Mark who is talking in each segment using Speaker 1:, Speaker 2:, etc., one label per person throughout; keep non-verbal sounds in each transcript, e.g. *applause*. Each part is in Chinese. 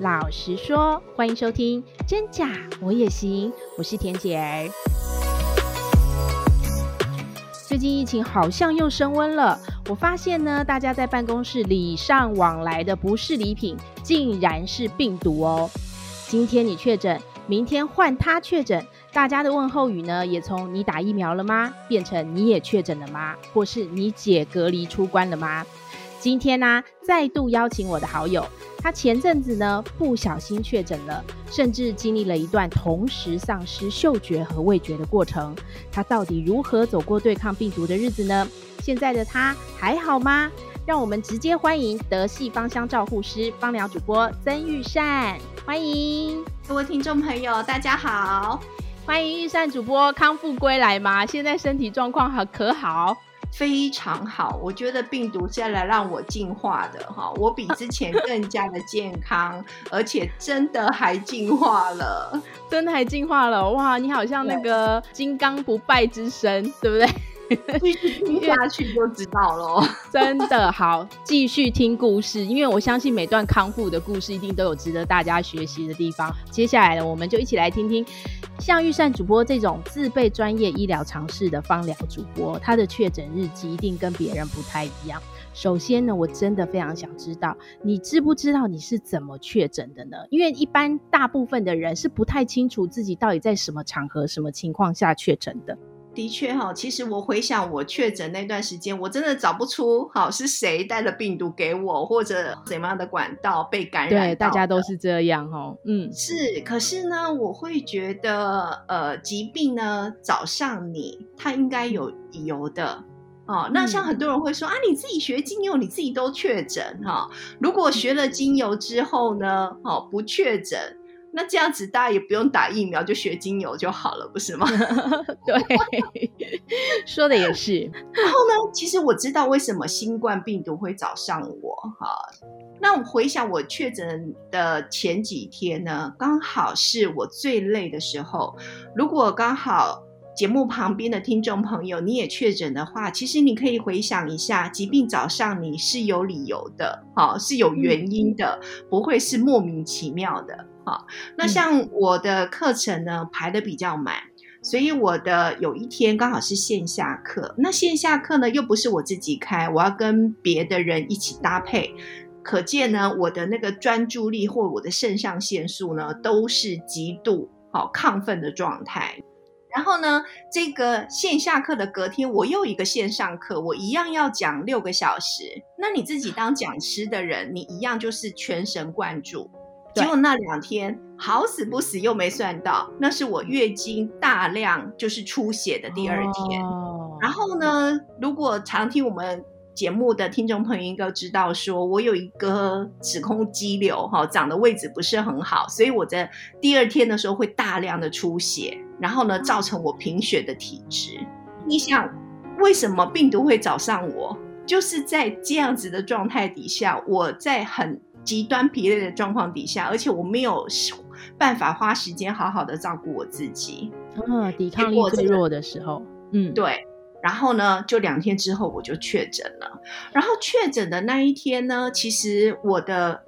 Speaker 1: 老实说，欢迎收听《真假我也行》，我是田姐儿。最近疫情好像又升温了，我发现呢，大家在办公室礼尚往来的不是礼品，竟然是病毒哦。今天你确诊，明天换他确诊，大家的问候语呢，也从“你打疫苗了吗”变成“你也确诊了吗”或是“你解隔离出关了吗”。今天呢、再度邀请我的好友，他前阵子呢不小心确诊了，甚至经历了一段同时丧失嗅觉和味觉的过程。他到底如何走过对抗病毒的日子呢？现在的他还好吗？让我们直接欢迎德系芳香照护师、芳疗主播曾玉善，欢迎
Speaker 2: 各位听众朋友，大家好，
Speaker 1: 欢迎玉善主播康复归来吗？现在身体状况好可好？
Speaker 2: 非常好，我觉得病毒是来让我进化的哈，我比之前 *laughs* 更加的健康，而且真的还进化了，
Speaker 1: 真的还进化了哇！你好像那个金刚不败之身，对不
Speaker 2: 对？*laughs* 听下去就知道了，*laughs*
Speaker 1: 真的好，继续听故事，因为我相信每段康复的故事一定都有值得大家学习的地方。接下来呢，我们就一起来听听像钰善主播这种自备专业医疗常识的方疗主播，他的确诊日记一定跟别人不太一样。首先呢，我真的非常想知道，你知不知道你是怎么确诊的呢？因为一般大部分的人是不太清楚自己到底在什么场合、什么情况下确诊的。
Speaker 2: 的确哈，其实我回想我确诊那段时间，我真的找不出好是谁带了病毒给我，或者怎么样的管道被感染。
Speaker 1: 对，大家都是这样哦。嗯，
Speaker 2: 是。可是呢，我会觉得，呃，疾病呢找上你，它应该有理由的。哦，那像很多人会说、嗯、啊，你自己学精油，你自己都确诊哈。如果学了精油之后呢，哦，不确诊。那这样子，大家也不用打疫苗，就学精油就好了，不是吗？*laughs*
Speaker 1: 对，说的也是。*laughs*
Speaker 2: 然后呢，其实我知道为什么新冠病毒会找上我哈。那我回想我确诊的前几天呢，刚好是我最累的时候。如果刚好节目旁边的听众朋友你也确诊的话，其实你可以回想一下，疾病找上你是有理由的，好，是有原因的，不会是莫名其妙的。好，那像我的课程呢，嗯、排得比较满，所以我的有一天刚好是线下课。那线下课呢，又不是我自己开，我要跟别的人一起搭配。可见呢，我的那个专注力或我的肾上腺素呢，都是极度好亢奋的状态。然后呢，这个线下课的隔天，我又一个线上课，我一样要讲六个小时。那你自己当讲师的人，你一样就是全神贯注。结果那两天好死不死又没算到，那是我月经大量就是出血的第二天。Oh. 然后呢，如果常听我们节目的听众朋友应该知道，说我有一个子宫肌瘤哈，长的位置不是很好，所以我在第二天的时候会大量的出血，然后呢，造成我贫血的体质。你想，为什么病毒会找上我？就是在这样子的状态底下，我在很。极端疲累的状况底下，而且我没有办法花时间好好的照顾我自己，
Speaker 1: 嗯，抵抗力最弱的时候，嗯，
Speaker 2: 对。然后呢，就两天之后我就确诊了。然后确诊的那一天呢，其实我的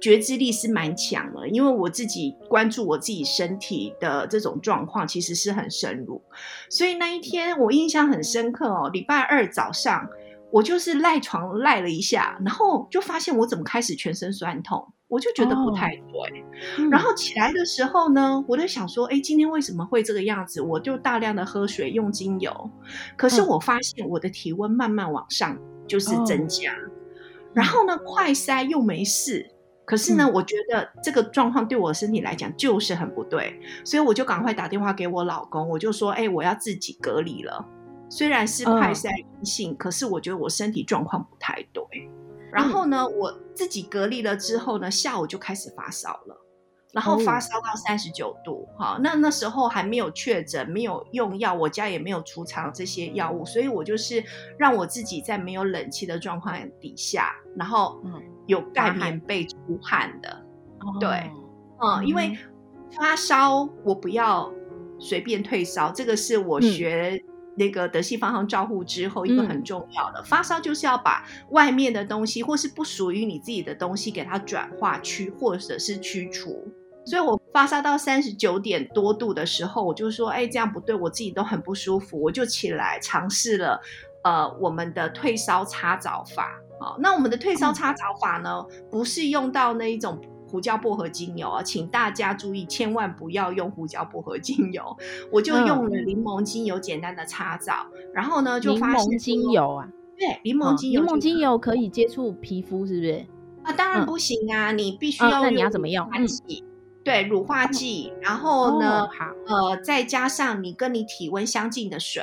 Speaker 2: 觉知力是蛮强的，因为我自己关注我自己身体的这种状况，其实是很深入。所以那一天我印象很深刻哦，礼拜二早上。我就是赖床赖了一下，然后就发现我怎么开始全身酸痛，我就觉得不太对。Oh. 然后起来的时候呢，我就想说，哎，今天为什么会这个样子？我就大量的喝水，用精油，可是我发现我的体温慢慢往上就是增加。Oh. 然后呢，快筛又没事，可是呢，我觉得这个状况对我身体来讲就是很不对，所以我就赶快打电话给我老公，我就说，哎，我要自己隔离了。虽然是快筛阴性，uh, 可是我觉得我身体状况不太对。然后呢，嗯、我自己隔离了之后呢，下午就开始发烧了，然后发烧到三十九度。哈、oh.，那那时候还没有确诊，没有用药，我家也没有储藏这些药物，所以我就是让我自己在没有冷气的状况底下，然后有盖棉被出汗的。Oh. 对，嗯，oh. 因为发烧我不要随便退烧，这个是我学、嗯。那个德西芳香照护之后，一个很重要的、嗯、发烧就是要把外面的东西或是不属于你自己的东西给它转化去，或者是驱除。所以我发烧到三十九点多度的时候，我就说，哎，这样不对，我自己都很不舒服，我就起来尝试了，呃，我们的退烧擦澡法。好，那我们的退烧擦澡法呢，嗯、不是用到那一种胡椒薄荷精油啊，请大家注意，千万不要用胡椒薄荷精油，我就用了柠檬精油简单的擦澡，嗯、然后呢，就发现
Speaker 1: 柠檬精油啊，
Speaker 2: 对，柠檬精油，
Speaker 1: 柠檬精油可以接触皮肤，是不是？
Speaker 2: 啊，当然不行啊，嗯、你必须要。
Speaker 1: 那你要怎么用？嗯
Speaker 2: 对，乳化剂，然后呢，呃，再加上你跟你体温相近的水，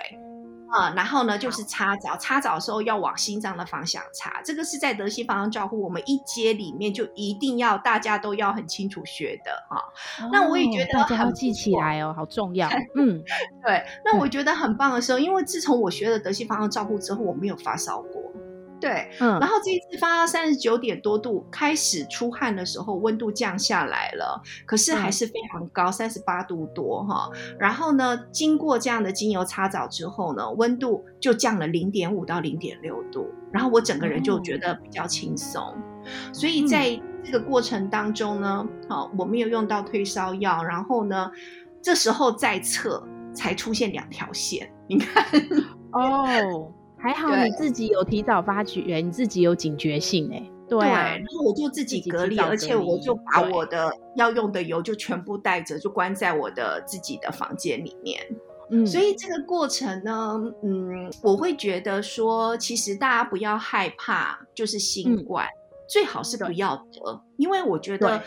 Speaker 2: 啊、呃，然后呢就是擦澡，擦澡的时候要往心脏的方向擦，这个是在德西方向照护我们一阶里面就一定要大家都要很清楚学的哈。哦、那我也觉得
Speaker 1: 大家要记起来哦，好重要。*laughs* 嗯，
Speaker 2: 对，那我觉得很棒的时候，因为自从我学了德西方向照护之后，我没有发烧过。对，嗯，然后这一次发到三十九点多度，开始出汗的时候，温度降下来了，可是还是非常高，三十八度多哈。然后呢，经过这样的精油擦澡之后呢，温度就降了零点五到零点六度，然后我整个人就觉得比较轻松。所以在这个过程当中呢，好，我没有用到退烧药，然后呢，这时候再测才出现两条线，你看，*laughs*
Speaker 1: 哦。还好你自己有提早发觉，你自己有警觉性哎，对，啊、对，然后
Speaker 2: 我就自己隔离，隔离而且我就把我的要用的油就全部带着，就关在我的自己的房间里面。嗯，所以这个过程呢，嗯，我会觉得说，其实大家不要害怕，就是新冠，嗯、最好是不要得，因为我觉得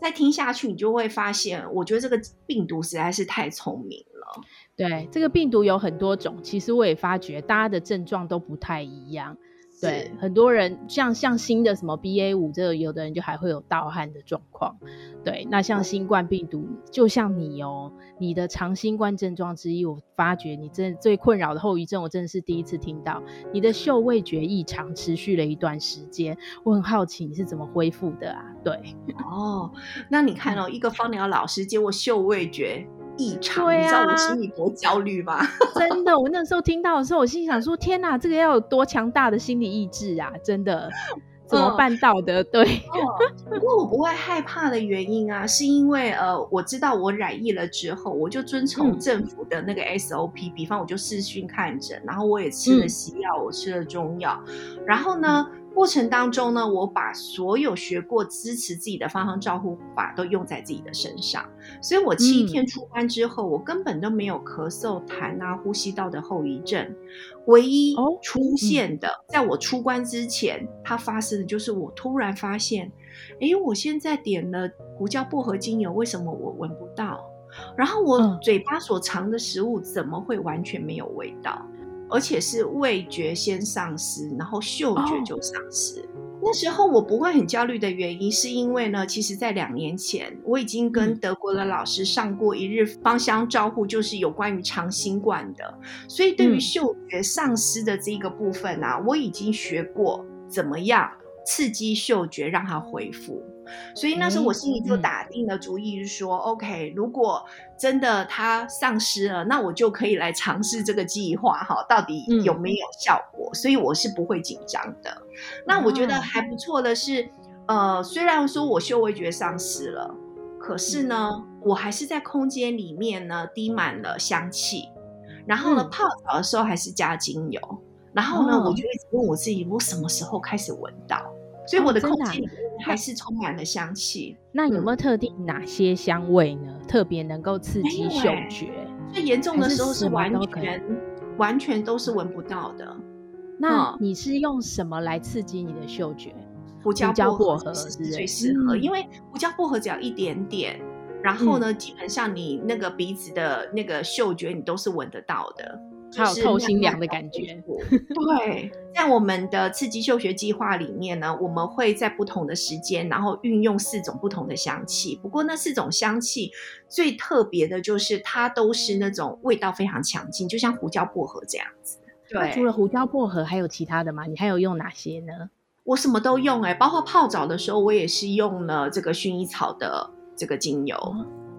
Speaker 2: 再听下去，你就会发现，我觉得这个病毒实在是太聪明了。
Speaker 1: 对，这个病毒有很多种，其实我也发觉大家的症状都不太一样。对，很多人像像新的什么 BA 五，这个有的人就还会有盗汗的状况。对，那像新冠病毒，嗯、就像你哦，你的长新冠症状之一，我发觉你真的最困扰的后遗症，我真的是第一次听到，你的嗅味觉异常持续了一段时间。我很好奇你是怎么恢复的啊？对，*laughs*
Speaker 2: 哦，那你看哦，一个芳疗老师，结果嗅味觉。异常，
Speaker 1: 啊、
Speaker 2: 你知道我心里多焦虑吗？*laughs*
Speaker 1: 真的，我那时候听到的时候，我心里想说：天哪，这个要有多强大的心理意志啊！真的，怎么办到的？嗯、对、
Speaker 2: 嗯，不过我不会害怕的原因啊，是因为呃，我知道我染疫了之后，我就遵从政府的那个 SOP，、嗯、比方我就视讯看诊，然后我也吃了西药，嗯、我吃了中药，然后呢。嗯过程当中呢，我把所有学过支持自己的芳香照护法都用在自己的身上，所以我七天出关之后，嗯、我根本都没有咳嗽、痰啊、呼吸道的后遗症。唯一出现的，哦嗯、在我出关之前，它发生的就是我突然发现，哎，我现在点了胡椒薄荷精油，为什么我闻不到？然后我嘴巴所尝的食物怎么会完全没有味道？而且是味觉先丧失，然后嗅觉就丧失。Oh. 那时候我不会很焦虑的原因，是因为呢，其实在两年前我已经跟德国的老师上过一日芳香招呼，就是有关于长新冠的。所以对于嗅觉丧失的这个部分啊，我已经学过怎么样刺激嗅觉让它恢复。所以那时候我心里就打定了主意，是说、嗯、OK，如果真的它丧失了，那我就可以来尝试这个计划哈，到底有没有效果？嗯、所以我是不会紧张的。那我觉得还不错的是，呃，虽然说我嗅味觉丧失了，可是呢，嗯、我还是在空间里面呢滴满了香气，然后呢、嗯、泡澡的时候还是加精油，然后呢，哦、我就一直问我自己，我什么时候开始闻到？所以我的空间还是充满了香气。
Speaker 1: 那有没有特定哪些香味呢？嗯、特别能够刺激嗅觉？
Speaker 2: 最严重的时候是完全完全都是闻不到的。
Speaker 1: 那你是用什么来刺激你的嗅觉？
Speaker 2: 胡椒薄荷是最适合，嗯、因为胡椒薄荷只要一点点，然后呢，嗯、基本上你那个鼻子的那个嗅觉你都是闻得到的。
Speaker 1: 还有透心凉的感觉。*laughs*
Speaker 2: 对，在我们的刺激嗅觉计划里面呢，我们会在不同的时间，然后运用四种不同的香气。不过那四种香气最特别的就是它都是那种味道非常强劲，就像胡椒薄荷这样子。
Speaker 1: 对，除了胡椒薄荷，还有其他的吗？你还有用哪些呢？
Speaker 2: 我什么都用哎、欸，包括泡澡的时候，我也是用了这个薰衣草的这个精油。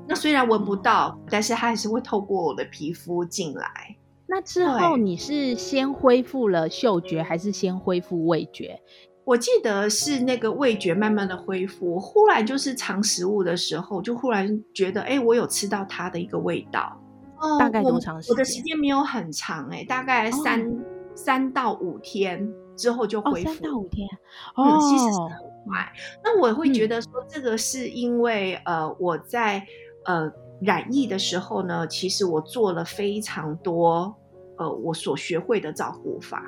Speaker 2: 那虽然闻不到，但是它还是会透过我的皮肤进来。
Speaker 1: 那之后你是先恢复了嗅觉，还是先恢复味觉？
Speaker 2: 我记得是那个味觉慢慢的恢复，忽然就是尝食物的时候，就忽然觉得，哎、欸，我有吃到它的一个味道。
Speaker 1: 大概多长时间？
Speaker 2: 我的时间没有很长、欸，哎，大概三、哦、三到五天之后就恢复。
Speaker 1: 哦、三到五天，
Speaker 2: 哦，其实是很快。那我会觉得说，这个是因为、嗯、呃，我在呃染疫的时候呢，其实我做了非常多呃我所学会的照护法，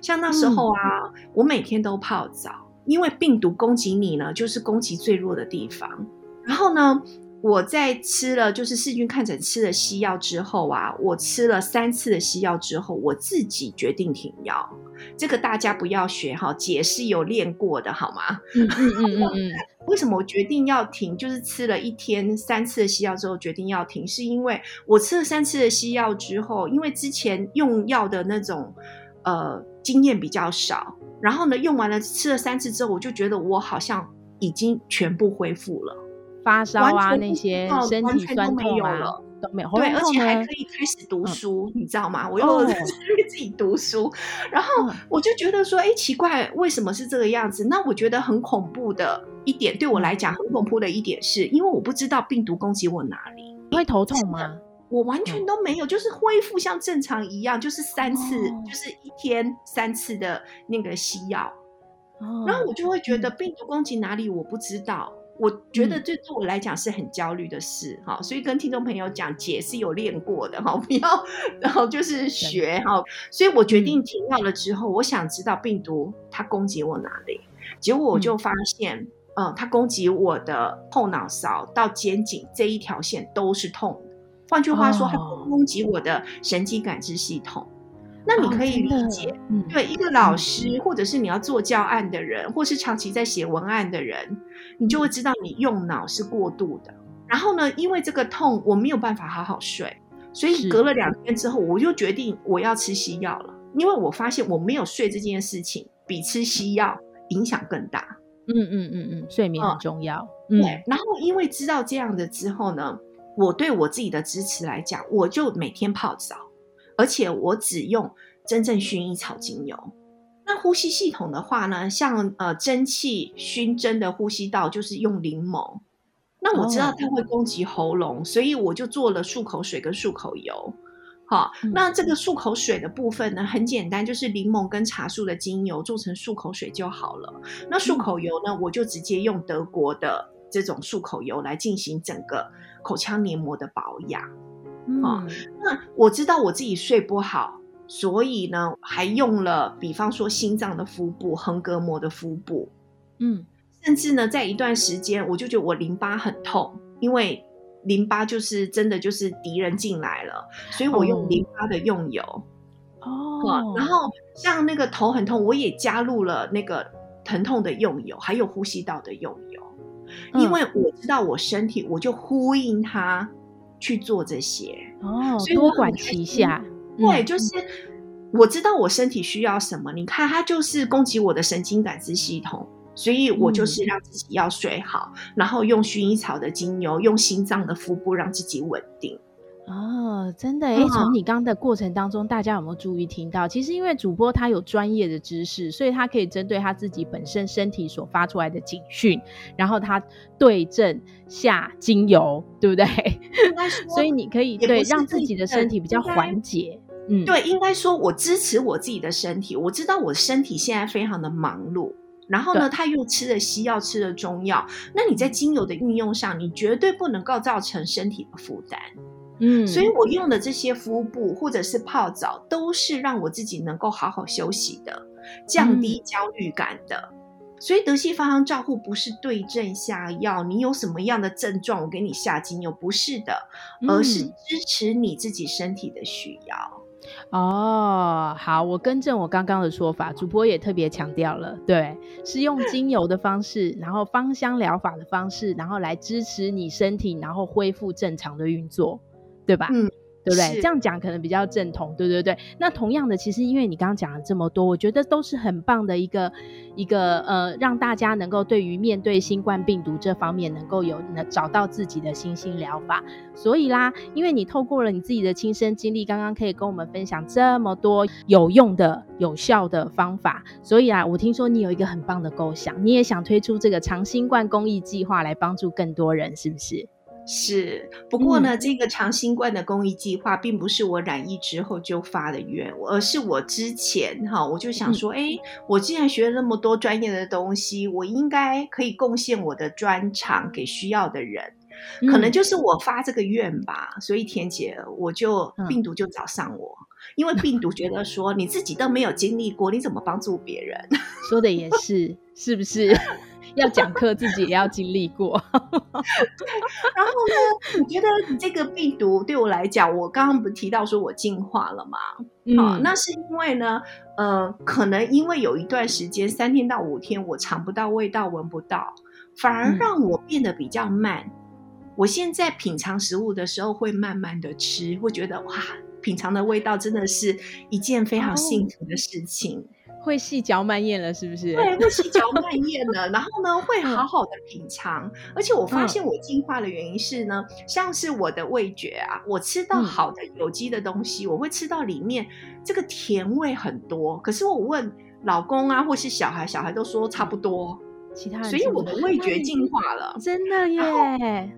Speaker 2: 像那时候啊，嗯、我每天都泡澡，因为病毒攻击你呢，就是攻击最弱的地方。然后呢，我在吃了就是细菌看诊吃了西药之后啊，我吃了三次的西药之后，我自己决定停药。这个大家不要学哈，姐是有练过的好吗？
Speaker 1: 嗯嗯嗯嗯嗯。
Speaker 2: 为什么我决定要停？就是吃了一天三次的西药之后决定要停，是因为我吃了三次的西药之后，因为之前用药的那种呃经验比较少，然后呢用完了吃了三次之后，我就觉得我好像已经全部恢复了。
Speaker 1: 发烧啊，那些身体酸痛啊，都没有。
Speaker 2: 对，而且还可以开始读书，嗯、你知道吗？我又 *laughs* 在自己读书，然后我就觉得说，哎，奇怪，为什么是这个样子？那我觉得很恐怖的一点，对我来讲很恐怖的一点是，因为我不知道病毒攻击我哪里，
Speaker 1: 会头痛吗？
Speaker 2: 我完全都没有，就是恢复像正常一样，就是三次，哦、就是一天三次的那个西药。哦、然后我就会觉得病毒攻击哪里，我不知道。我觉得这对我来讲是很焦虑的事哈，嗯、所以跟听众朋友讲，姐是有练过的哈，*laughs* 不要然后就是学哈，所以我决定停药了之后，我想知道病毒它攻击我哪里，结果我就发现，嗯，呃、它攻击我的后脑勺到肩颈这一条线都是痛的，换句话说，它攻击我的神经感知系统。那你可以理解，对一个老师，或者是你要做教案的人，或是长期在写文案的人，你就会知道你用脑是过度的。然后呢，因为这个痛，我没有办法好好睡，所以隔了两天之后，我就决定我要吃西药了。因为我发现我没有睡这件事情，比吃西药影响更大。
Speaker 1: 嗯嗯嗯嗯，睡眠很重要。
Speaker 2: 嗯、对，然后因为知道这样的之后呢，我对我自己的支持来讲，我就每天泡澡。而且我只用真正薰衣草精油。那呼吸系统的话呢，像呃蒸汽熏蒸的呼吸道，就是用柠檬。那我知道它会攻击喉咙，哦、所以我就做了漱口水跟漱口油。好，嗯、那这个漱口水的部分呢，很简单，就是柠檬跟茶树的精油做成漱口水就好了。那漱口油呢，嗯、我就直接用德国的这种漱口油来进行整个口腔黏膜的保养。
Speaker 1: 嗯、
Speaker 2: 哦，那我知道我自己睡不好，所以呢，还用了，比方说心脏的腹部、横膈膜的腹部，
Speaker 1: 嗯，
Speaker 2: 甚至呢，在一段时间，我就觉得我淋巴很痛，因为淋巴就是真的就是敌人进来了，所以我用淋巴的用油，
Speaker 1: 哦，
Speaker 2: 然后像那个头很痛，我也加入了那个疼痛的用油，还有呼吸道的用油，嗯、因为我知道我身体，我就呼应它。去做这些
Speaker 1: 哦，所以多管齐下。
Speaker 2: 对，就是我知道我身体需要什么。你看，它就是攻击我的神经感知系统，所以我就是让自己要睡好，嗯、然后用薰衣草的精油，用心脏的腹部让自己稳定。
Speaker 1: 哦，真的哎！从你刚刚的过程当中，大家有没有注意听到？其实因为主播他有专业的知识，所以他可以针对他自己本身身体所发出来的警讯，然后他对症下精油，对不对？*laughs* 所以你可以对让自己的身体比较缓解。嗯，
Speaker 2: 对，应该说我支持我自己的身体。我知道我身体现在非常的忙碌，然后呢，他又吃了西药，吃了中药，那你在精油的运用上，你绝对不能够造成身体的负担。
Speaker 1: 嗯，
Speaker 2: 所以我用的这些敷布或者是泡澡，都是让我自己能够好好休息的，降低焦虑感的。嗯、所以德西芳香照护不是对症下药，你有什么样的症状，我给你下精油，不是的，而是支持你自己身体的需要。
Speaker 1: 哦，好，我更正我刚刚的说法，主播也特别强调了，对，是用精油的方式，然后芳香疗法的方式，然后来支持你身体，然后恢复正常的运作。对吧？
Speaker 2: 嗯，
Speaker 1: 对不对？这样讲可能比较正统，对对对。那同样的，其实因为你刚刚讲了这么多，我觉得都是很棒的一个一个呃，让大家能够对于面对新冠病毒这方面能够有能找到自己的新兴疗法。所以啦，因为你透过了你自己的亲身经历，刚刚可以跟我们分享这么多有用的、有效的方法。所以啊，我听说你有一个很棒的构想，你也想推出这个长新冠公益计划来帮助更多人，是不是？
Speaker 2: 是，不过呢，嗯、这个长新冠的公益计划并不是我染疫之后就发的愿，而是我之前哈，我就想说，哎、嗯，我既然学了那么多专业的东西，我应该可以贡献我的专长给需要的人，嗯、可能就是我发这个愿吧。所以田姐，我就病毒就找上我，嗯、因为病毒觉得说你自己都没有经历过，你怎么帮助别人？*laughs*
Speaker 1: 说的也是，是不是？要讲课，自己也要经历过。*laughs*
Speaker 2: 然后呢，我觉得这个病毒对我来讲，我刚刚不提到说我进化了吗？嗯、哦，那是因为呢，呃，可能因为有一段时间，三天到五天，我尝不到味道，闻不到，反而让我变得比较慢。嗯、我现在品尝食物的时候，会慢慢的吃，会觉得哇，品尝的味道真的是一件非常幸福的事情。哦
Speaker 1: 会细嚼慢咽了，是不是？
Speaker 2: 对，会细嚼慢咽了，*laughs* 然后呢，会好好的品尝。嗯、而且我发现我进化的原因是呢，嗯、像是我的味觉啊，我吃到好的有机的东西，嗯、我会吃到里面这个甜味很多。可是我问老公啊，或是小孩，小孩都说差不多。其他人，所以我的味觉进化了，
Speaker 1: 真的耶。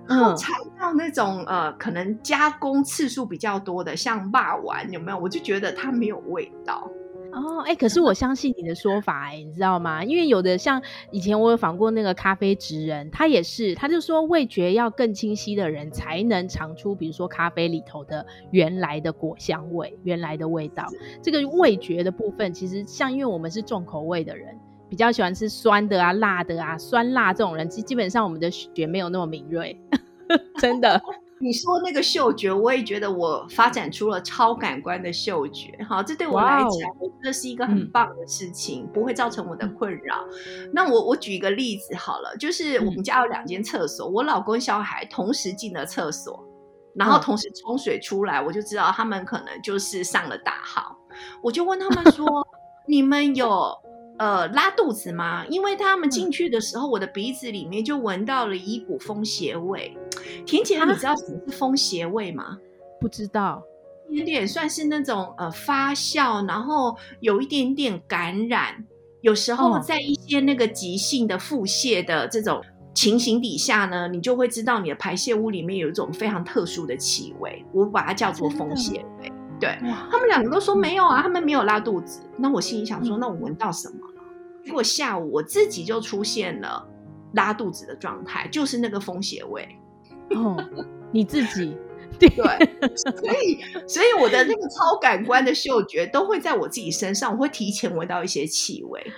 Speaker 2: 然后尝到那种呃，可能加工次数比较多的，像霸丸，有没有？我就觉得它没有味道。
Speaker 1: 哦，哎、欸，可是我相信你的说法、欸，哎，你知道吗？因为有的像以前我有访过那个咖啡职人，他也是，他就说味觉要更清晰的人才能尝出，比如说咖啡里头的原来的果香味、原来的味道。这个味觉的部分，其实像因为我们是重口味的人，比较喜欢吃酸的啊、辣的啊、酸辣这种人，基基本上我们的觉没有那么敏锐，*laughs* 真的。*laughs*
Speaker 2: 你说那个嗅觉，我也觉得我发展出了超感官的嗅觉，好，这对我来讲，我觉得是一个很棒的事情，不会造成我的困扰。那我我举一个例子好了，就是我们家有两间厕所，我老公小孩同时进了厕所，然后同时冲水出来，我就知道他们可能就是上了大号，我就问他们说：“你们有？”呃，拉肚子吗？因为他们进去的时候，嗯、我的鼻子里面就闻到了一股风邪味。恬姐，你知道什么是风邪味吗？
Speaker 1: 不知道，
Speaker 2: 有点算是那种呃发酵，然后有一点点感染。有时候在一些那个急性的腹泻的这种情形底下呢，你就会知道你的排泄物里面有一种非常特殊的气味，我把它叫做风邪味。对，他们两个都说没有啊，他们没有拉肚子。那我心里想说，那我闻到什么了？结果下午我自己就出现了拉肚子的状态，就是那个风邪味。
Speaker 1: 哦，你自己
Speaker 2: 对，所以所以我的那个超感官的嗅觉都会在我自己身上，我会提前闻到一些气味。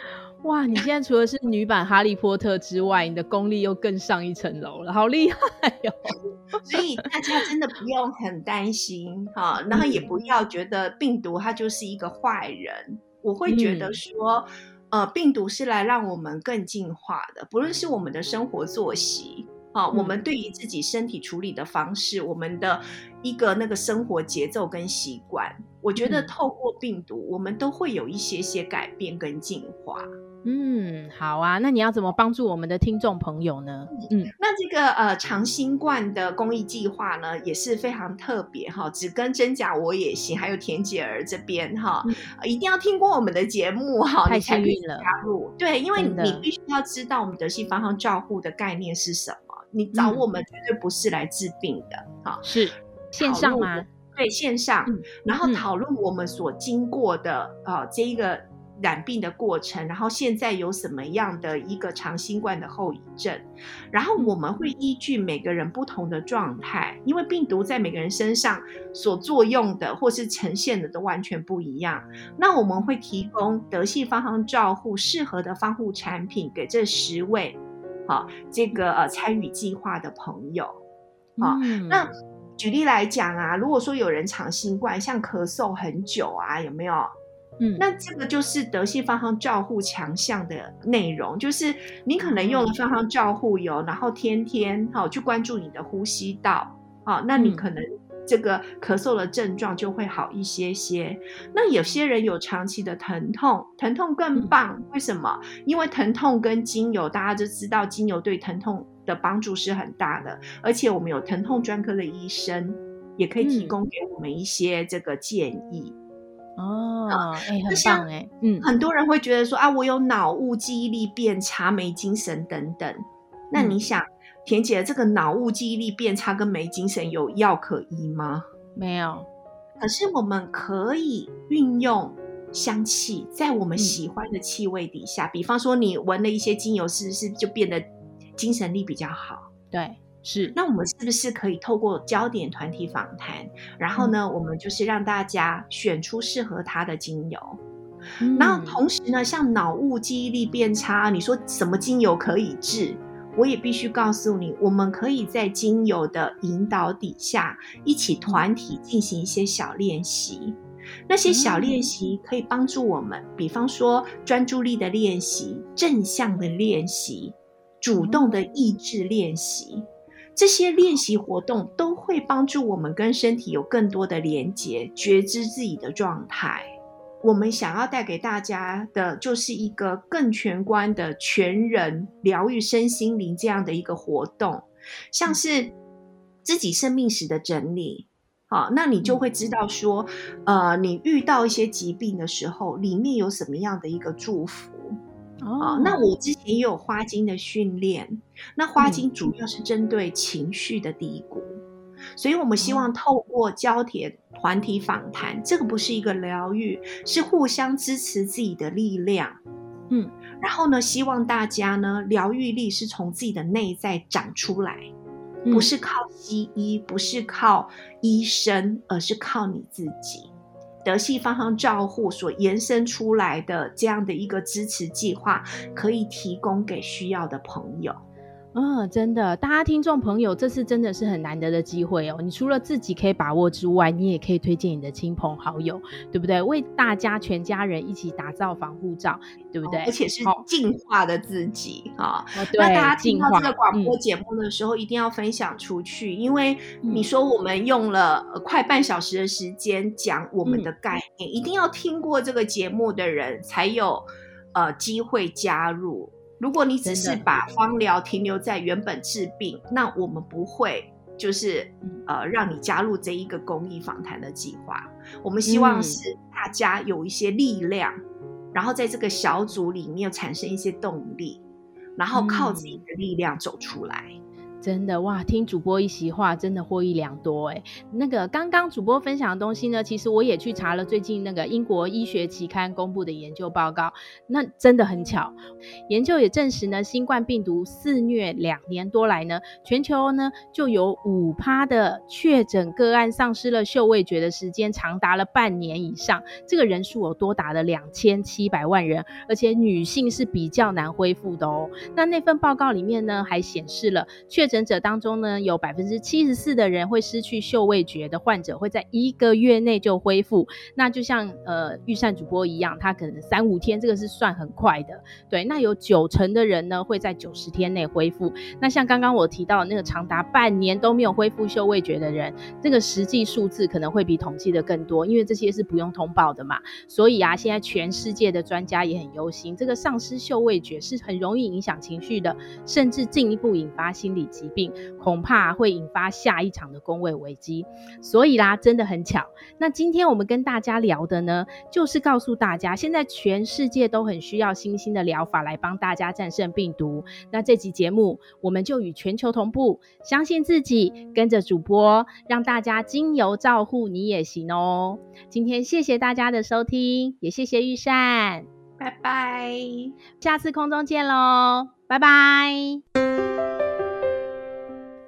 Speaker 1: 哇，你现在除了是女版哈利波特之外，你的功力又更上一层楼了，好厉害哟、哦！*laughs*
Speaker 2: 所以大家真的不用很担心哈，然后也不要觉得病毒它就是一个坏人。我会觉得说，嗯、呃，病毒是来让我们更进化的，不论是我们的生活作息啊，我们对于自己身体处理的方式，我们的一个那个生活节奏跟习惯，我觉得透过病毒，我们都会有一些些改变跟进化。
Speaker 1: 嗯，好啊，那你要怎么帮助我们的听众朋友呢？嗯，
Speaker 2: 那这个呃长新冠的公益计划呢，也是非常特别哈，只跟真假我也行，还有田姐儿这边哈，嗯、一定要听过我们的节目哈，
Speaker 1: 太幸运了，
Speaker 2: 加入对，因为你必须要知道我们德系方向照护的概念是什么，你找我们绝对不是来治病的哈，
Speaker 1: 嗯、是线上吗？
Speaker 2: 对，线上，嗯、然后讨论我们所经过的啊、这一个。染病的过程，然后现在有什么样的一个长新冠的后遗症？然后我们会依据每个人不同的状态，因为病毒在每个人身上所作用的或是呈现的都完全不一样。那我们会提供德系芳香照护适合的防护产品给这十位，好，这个呃参与计划的朋友。好，嗯、那举例来讲啊，如果说有人长新冠，像咳嗽很久啊，有没有？嗯，那这个就是德系芳香照护强项的内容，就是你可能用了芳香照护油，然后天天好去关注你的呼吸道，好，那你可能这个咳嗽的症状就会好一些些。那有些人有长期的疼痛，疼痛更棒。为什么？因为疼痛跟精油，大家就知道精油对疼痛的帮助是很大的，而且我们有疼痛专科的医生，也可以提供给我们一些这个建议。
Speaker 1: 哦，哎，很棒哎，嗯，
Speaker 2: 很多人会觉得说啊，我有脑雾、记忆力变差、没精神等等。那你想？恬姐，这个脑雾、记忆力变差跟没精神有药可医吗？
Speaker 1: 没有。
Speaker 2: 可是我们可以运用香气，在我们喜欢的气味底下，嗯、比方说你闻了一些精油，是不是就变得精神力比较好？
Speaker 1: 对，是。
Speaker 2: 那我们是不是可以透过焦点团体访谈，然后呢，嗯、我们就是让大家选出适合他的精油，嗯、然后同时呢，像脑雾、记忆力变差，你说什么精油可以治？我也必须告诉你，我们可以在精油的引导底下，一起团体进行一些小练习。那些小练习可以帮助我们，比方说专注力的练习、正向的练习、主动的意志练习，这些练习活动都会帮助我们跟身体有更多的连接，觉知自己的状态。我们想要带给大家的，就是一个更全观的全人疗愈身心灵这样的一个活动，像是自己生命史的整理，好，那你就会知道说，呃，你遇到一些疾病的时候，里面有什么样的一个祝福。哦，那我之前也有花精的训练，那花精主要是针对情绪的低谷。所以，我们希望透过焦点团体访谈，这个不是一个疗愈，是互相支持自己的力量。嗯，然后呢，希望大家呢，疗愈力是从自己的内在长出来，不是靠西医，不是靠医生，而是靠你自己。德系芳香照护所延伸出来的这样的一个支持计划，可以提供给需要的朋友。
Speaker 1: 嗯，真的，大家听众朋友，这次真的是很难得的机会哦。你除了自己可以把握之外，你也可以推荐你的亲朋好友，对不对？为大家全家人一起打造防护罩，对不对？
Speaker 2: 而且是净化的自己啊。哦哦、那大家听到这个广播节目的时候，嗯、一定要分享出去，因为你说我们用了快半小时的时间讲我们的概念，嗯、一定要听过这个节目的人才有呃机会加入。如果你只是把芳疗停留在原本治病，那我们不会就是呃让你加入这一个公益访谈的计划。我们希望是大家有一些力量，嗯、然后在这个小组里面产生一些动力，然后靠自己的力量走出来。
Speaker 1: 真的哇，听主播一席话，真的获益良多哎。那个刚刚主播分享的东西呢，其实我也去查了最近那个英国医学期刊公布的研究报告，那真的很巧，研究也证实呢，新冠病毒肆虐两年多来呢，全球呢就有五趴的确诊个案丧失了嗅味觉的时间长达了半年以上，这个人数有多达了两千七百万人，而且女性是比较难恢复的哦。那那份报告里面呢，还显示了确诊者当中呢，有百分之七十四的人会失去嗅味觉的患者会在一个月内就恢复。那就像呃钰善主播一样，他可能三五天，这个是算很快的。对，那有九成的人呢会在九十天内恢复。那像刚刚我提到那个长达半年都没有恢复嗅味觉的人，这个实际数字可能会比统计的更多，因为这些是不用通报的嘛。所以啊，现在全世界的专家也很忧心，这个丧失嗅味觉是很容易影响情绪的，甚至进一步引发心理病恐怕会引发下一场的工位危机，所以啦，真的很巧。那今天我们跟大家聊的呢，就是告诉大家，现在全世界都很需要新兴的疗法来帮大家战胜病毒。那这集节目，我们就与全球同步，相信自己，跟着主播，让大家精油照护你也行哦。今天谢谢大家的收听，也谢谢玉善，
Speaker 2: 拜拜，
Speaker 1: 下次空中见喽，拜拜。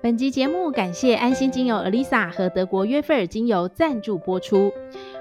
Speaker 1: 本集节目感谢安心精油 a lisa 和德国约菲尔精油赞助播出。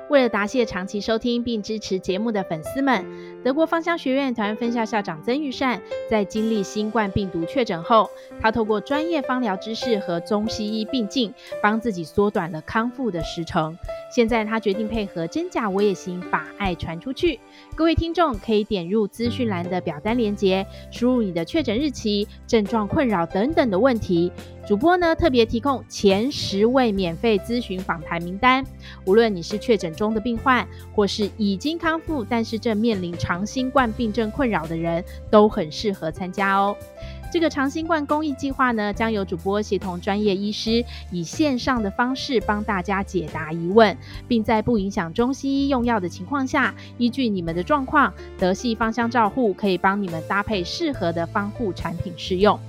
Speaker 1: 为了答谢长期收听并支持节目的粉丝们，德国芳香学院台湾分校校长曾玉善在经历新冠病毒确诊后，他透过专业芳疗知识和中西医并进，帮自己缩短了康复的时程。现在他决定配合真假我也行，把爱传出去。各位听众可以点入资讯栏的表单链接，输入你的确诊日期、症状困扰等等的问题。主播呢特别提供前十位免费咨询访谈名单，无论你是确诊中的病患，或是已经康复但是正面临长长新冠病症困扰的人，都很适合参加哦。这个长新冠公益计划呢，将由主播协同专业医师，以线上的方式帮大家解答疑问，并在不影响中西医用药的情况下，依据你们的状况，德系芳香照护可以帮你们搭配适合的方护产品试用。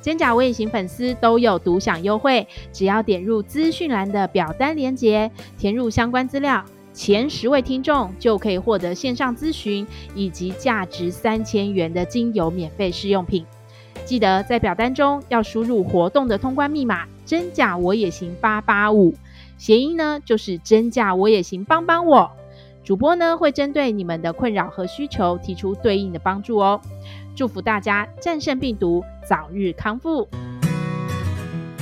Speaker 1: 真假微型粉丝都有独享优惠，只要点入资讯栏的表单链接，填入相关资料，前十位听众就可以获得线上咨询以及价值三千元的精油免费试用品。记得在表单中要输入活动的通关密码“真假我也行八八五”，谐音呢就是“真假我也行帮帮我”。主播呢会针对你们的困扰和需求提出对应的帮助哦。祝福大家战胜病毒，早日康复。